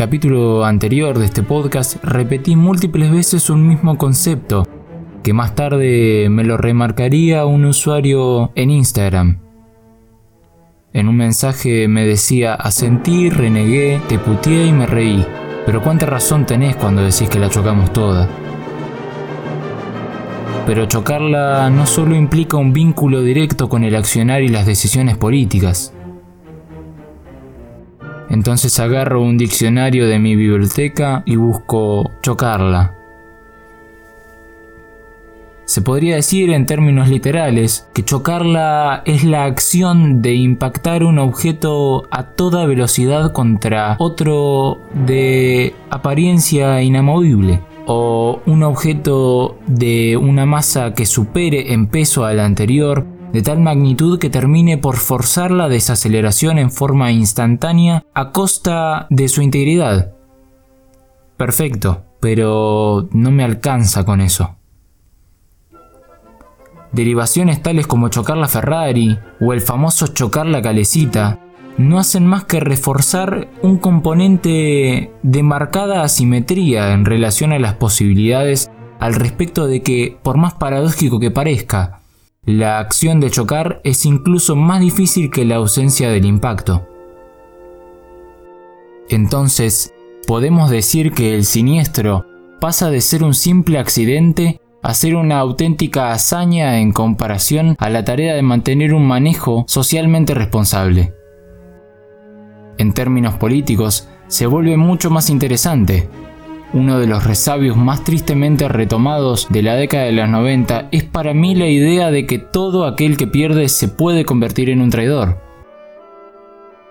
Capítulo anterior de este podcast repetí múltiples veces un mismo concepto, que más tarde me lo remarcaría un usuario en Instagram. En un mensaje me decía, asentí, renegué, te puteé y me reí. Pero cuánta razón tenés cuando decís que la chocamos toda. Pero chocarla no solo implica un vínculo directo con el accionar y las decisiones políticas. Entonces agarro un diccionario de mi biblioteca y busco chocarla. Se podría decir en términos literales que chocarla es la acción de impactar un objeto a toda velocidad contra otro de apariencia inamovible o un objeto de una masa que supere en peso al anterior de tal magnitud que termine por forzar la desaceleración en forma instantánea a costa de su integridad. Perfecto, pero no me alcanza con eso. Derivaciones tales como chocar la Ferrari o el famoso chocar la calecita no hacen más que reforzar un componente de marcada asimetría en relación a las posibilidades al respecto de que, por más paradójico que parezca, la acción de chocar es incluso más difícil que la ausencia del impacto. Entonces, podemos decir que el siniestro pasa de ser un simple accidente a ser una auténtica hazaña en comparación a la tarea de mantener un manejo socialmente responsable. En términos políticos, se vuelve mucho más interesante, uno de los resabios más tristemente retomados de la década de los 90 es para mí la idea de que todo aquel que pierde se puede convertir en un traidor.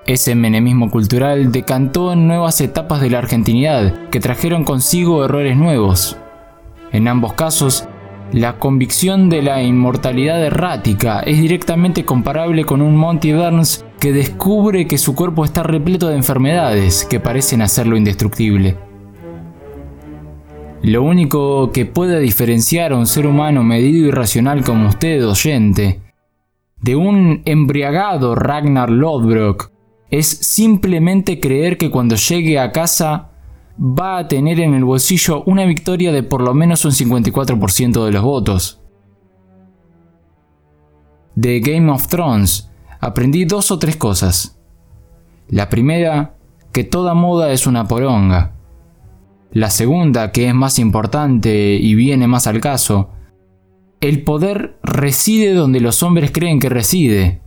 Ese menemismo cultural decantó en nuevas etapas de la argentinidad que trajeron consigo errores nuevos. En ambos casos, la convicción de la inmortalidad errática es directamente comparable con un Monty Burns que descubre que su cuerpo está repleto de enfermedades que parecen hacerlo indestructible. Lo único que puede diferenciar a un ser humano medido y racional como usted, oyente, de un embriagado Ragnar Lodbrok es simplemente creer que cuando llegue a casa va a tener en el bolsillo una victoria de por lo menos un 54% de los votos. De Game of Thrones aprendí dos o tres cosas. La primera, que toda moda es una poronga. La segunda, que es más importante y viene más al caso, el poder reside donde los hombres creen que reside.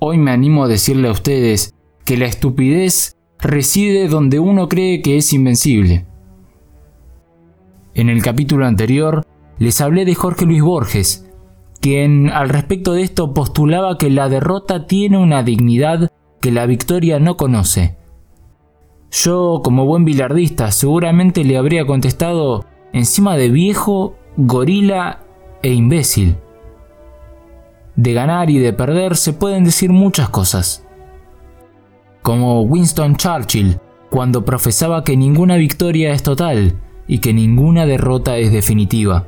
Hoy me animo a decirle a ustedes que la estupidez reside donde uno cree que es invencible. En el capítulo anterior les hablé de Jorge Luis Borges, quien al respecto de esto postulaba que la derrota tiene una dignidad que la victoria no conoce yo, como buen bilardista, seguramente le habría contestado encima de viejo, gorila e imbécil. De ganar y de perder se pueden decir muchas cosas. Como Winston Churchill, cuando profesaba que ninguna victoria es total y que ninguna derrota es definitiva.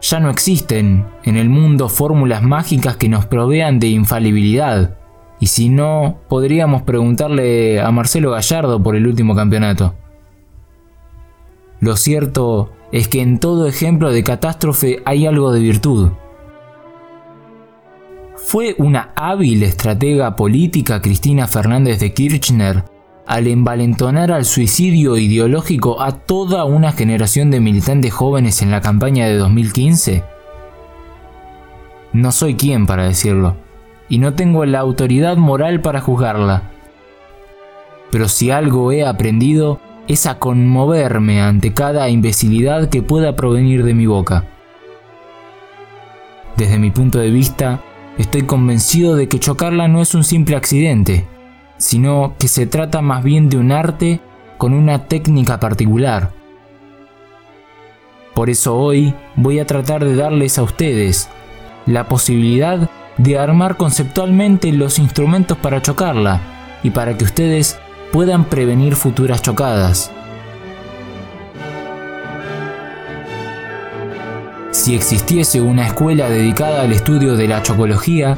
Ya no existen en el mundo fórmulas mágicas que nos provean de infalibilidad y si no, podríamos preguntarle a Marcelo Gallardo por el último campeonato. Lo cierto es que en todo ejemplo de catástrofe hay algo de virtud. ¿Fue una hábil estratega política Cristina Fernández de Kirchner al envalentonar al suicidio ideológico a toda una generación de militantes jóvenes en la campaña de 2015? No soy quien para decirlo y no tengo la autoridad moral para juzgarla. Pero si algo he aprendido es a conmoverme ante cada imbecilidad que pueda provenir de mi boca. Desde mi punto de vista, estoy convencido de que chocarla no es un simple accidente, sino que se trata más bien de un arte con una técnica particular. Por eso hoy voy a tratar de darles a ustedes la posibilidad de armar conceptualmente los instrumentos para chocarla y para que ustedes puedan prevenir futuras chocadas. Si existiese una escuela dedicada al estudio de la chocología,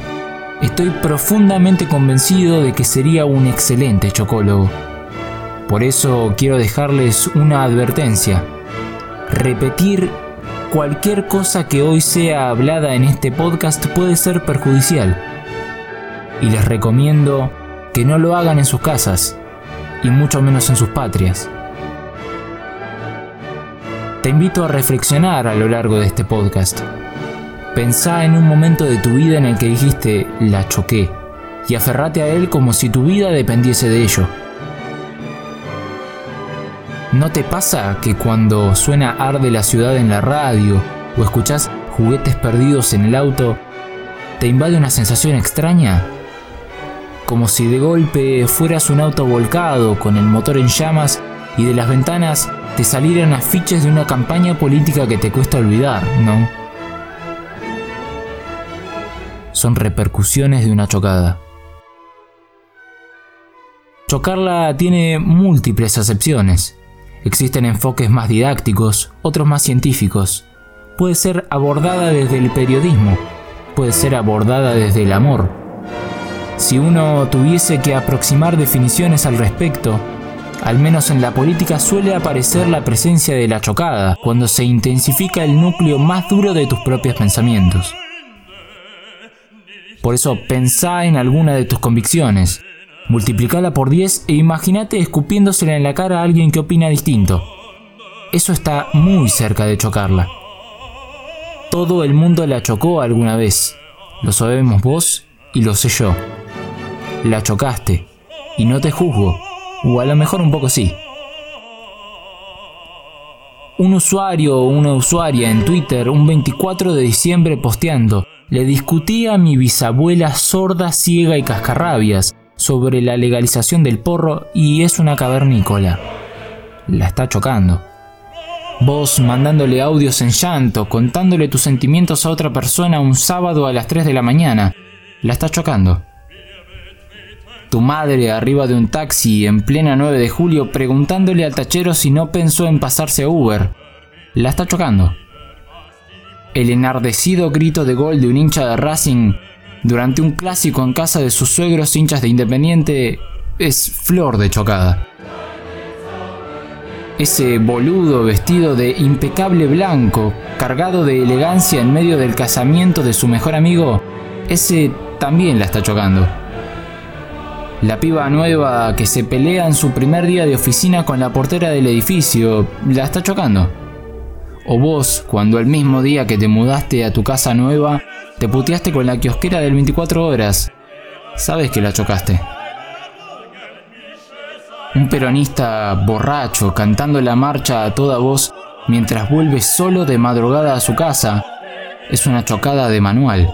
estoy profundamente convencido de que sería un excelente chocólogo. Por eso quiero dejarles una advertencia. Repetir cualquier cosa que hoy sea hablada en este podcast puede ser perjudicial. Y les recomiendo que no lo hagan en sus casas, y mucho menos en sus patrias. Te invito a reflexionar a lo largo de este podcast. Pensá en un momento de tu vida en el que dijiste la choqué y aferrate a él como si tu vida dependiese de ello. ¿No te pasa que cuando suena Arde la ciudad en la radio o escuchás juguetes perdidos en el auto, te invade una sensación extraña? Como si de golpe fueras un auto volcado con el motor en llamas y de las ventanas te salieran afiches de una campaña política que te cuesta olvidar, ¿no? Son repercusiones de una chocada. Chocarla tiene múltiples acepciones. Existen enfoques más didácticos, otros más científicos. Puede ser abordada desde el periodismo, puede ser abordada desde el amor. Si uno tuviese que aproximar definiciones al respecto, al menos en la política suele aparecer la presencia de la chocada, cuando se intensifica el núcleo más duro de tus propios pensamientos. Por eso pensá en alguna de tus convicciones, multiplicala por 10 e imagínate escupiéndosela en la cara a alguien que opina distinto. Eso está muy cerca de chocarla. Todo el mundo la chocó alguna vez. Lo sabemos vos y lo sé yo. La chocaste y no te juzgo, o a lo mejor un poco sí. Un usuario o una usuaria en Twitter un 24 de diciembre posteando, le discutí a mi bisabuela sorda, ciega y cascarrabias sobre la legalización del porro y es una cavernícola. La está chocando. Vos mandándole audios en llanto, contándole tus sentimientos a otra persona un sábado a las 3 de la mañana. La está chocando. Tu madre arriba de un taxi en plena 9 de julio preguntándole al tachero si no pensó en pasarse a Uber. La está chocando. El enardecido grito de gol de un hincha de Racing durante un clásico en casa de sus suegros hinchas de Independiente es flor de chocada. Ese boludo vestido de impecable blanco, cargado de elegancia en medio del casamiento de su mejor amigo, ese también la está chocando. La piba nueva que se pelea en su primer día de oficina con la portera del edificio, la está chocando. O vos, cuando el mismo día que te mudaste a tu casa nueva, te puteaste con la kiosquera del 24 horas. Sabes que la chocaste. Un peronista borracho cantando la marcha a toda voz mientras vuelve solo de madrugada a su casa es una chocada de manual.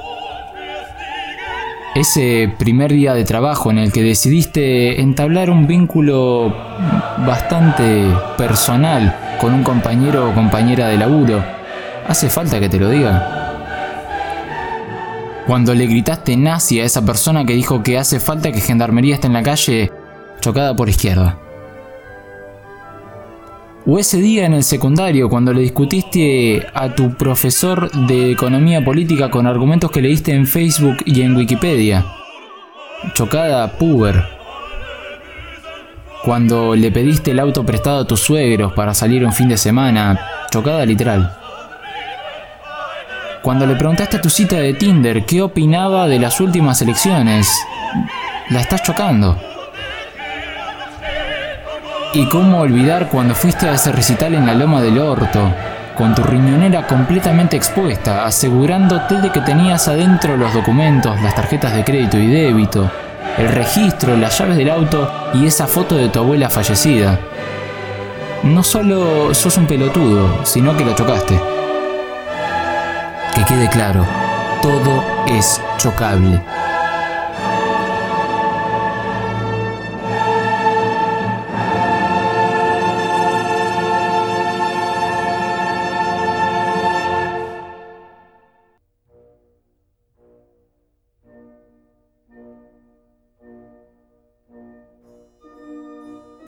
Ese primer día de trabajo en el que decidiste entablar un vínculo bastante personal con un compañero o compañera de laburo, ¿hace falta que te lo diga? Cuando le gritaste nazi a esa persona que dijo que hace falta que Gendarmería esté en la calle, chocada por izquierda. O ese día en el secundario cuando le discutiste a tu profesor de economía política con argumentos que leíste en Facebook y en Wikipedia. Chocada puber. Cuando le pediste el auto prestado a tus suegros para salir un fin de semana. Chocada literal. Cuando le preguntaste a tu cita de Tinder qué opinaba de las últimas elecciones, la estás chocando. ¿Y cómo olvidar cuando fuiste a ese recital en la Loma del Orto, con tu riñonera completamente expuesta, asegurándote de que tenías adentro los documentos, las tarjetas de crédito y débito, el registro, las llaves del auto y esa foto de tu abuela fallecida? No solo sos un pelotudo, sino que la chocaste. Que quede claro, todo es chocable.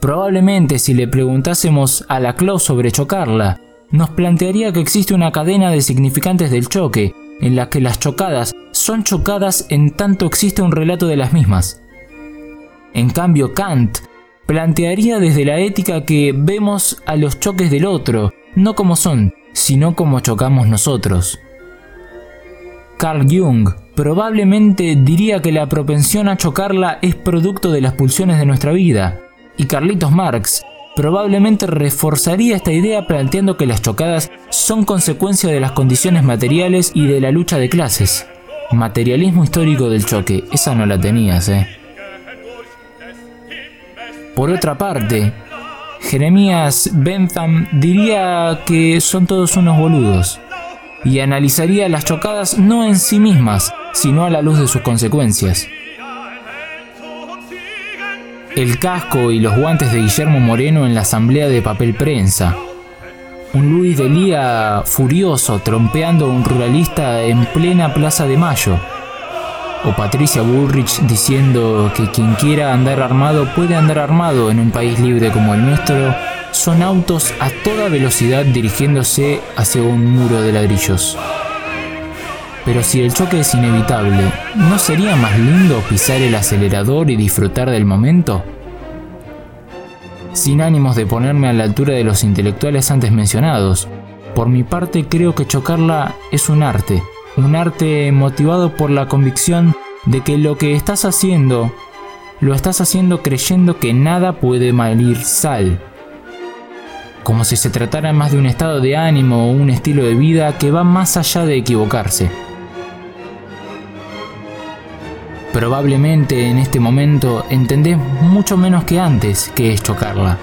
Probablemente si le preguntásemos a la Claus sobre chocarla, nos plantearía que existe una cadena de significantes del choque, en la que las chocadas son chocadas en tanto existe un relato de las mismas. En cambio, Kant plantearía desde la ética que vemos a los choques del otro, no como son, sino como chocamos nosotros. Carl Jung probablemente diría que la propensión a chocarla es producto de las pulsiones de nuestra vida, y Carlitos Marx probablemente reforzaría esta idea planteando que las chocadas son consecuencia de las condiciones materiales y de la lucha de clases. Materialismo histórico del choque, esa no la tenías, eh. Por otra parte, Jeremías Bentham diría que son todos unos boludos y analizaría las chocadas no en sí mismas, sino a la luz de sus consecuencias. El casco y los guantes de Guillermo Moreno en la asamblea de papel prensa. Un Luis de Lía furioso trompeando a un ruralista en plena Plaza de Mayo. O Patricia Bullrich diciendo que quien quiera andar armado puede andar armado en un país libre como el nuestro. Son autos a toda velocidad dirigiéndose hacia un muro de ladrillos. Pero si el choque es inevitable, ¿no sería más lindo pisar el acelerador y disfrutar del momento? Sin ánimos de ponerme a la altura de los intelectuales antes mencionados, por mi parte creo que chocarla es un arte, un arte motivado por la convicción de que lo que estás haciendo, lo estás haciendo creyendo que nada puede malir sal. Como si se tratara más de un estado de ánimo o un estilo de vida que va más allá de equivocarse. Probablemente en este momento entendés mucho menos que antes que es chocarla.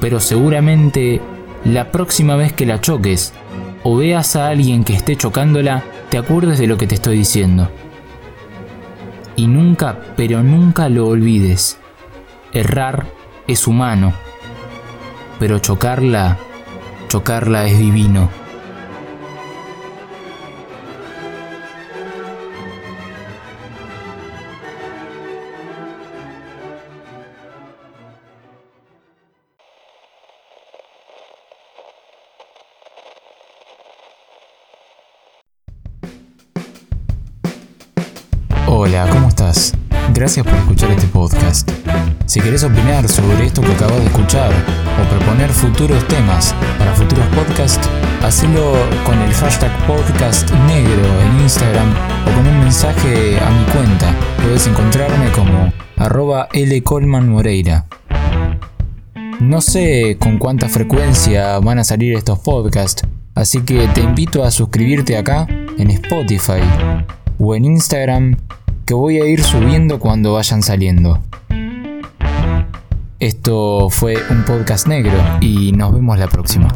Pero seguramente la próxima vez que la choques o veas a alguien que esté chocándola, te acuerdes de lo que te estoy diciendo. Y nunca, pero nunca lo olvides. Errar es humano, pero chocarla, chocarla es divino. Hola, ¿cómo estás? Gracias por escuchar este podcast. Si querés opinar sobre esto que acabas de escuchar o proponer futuros temas para futuros podcasts, hacelo con el hashtag podcast negro en Instagram o con un mensaje a mi cuenta. Puedes encontrarme como arroba Moreira. No sé con cuánta frecuencia van a salir estos podcasts, así que te invito a suscribirte acá en Spotify o en Instagram que voy a ir subiendo cuando vayan saliendo. Esto fue un podcast negro y nos vemos la próxima.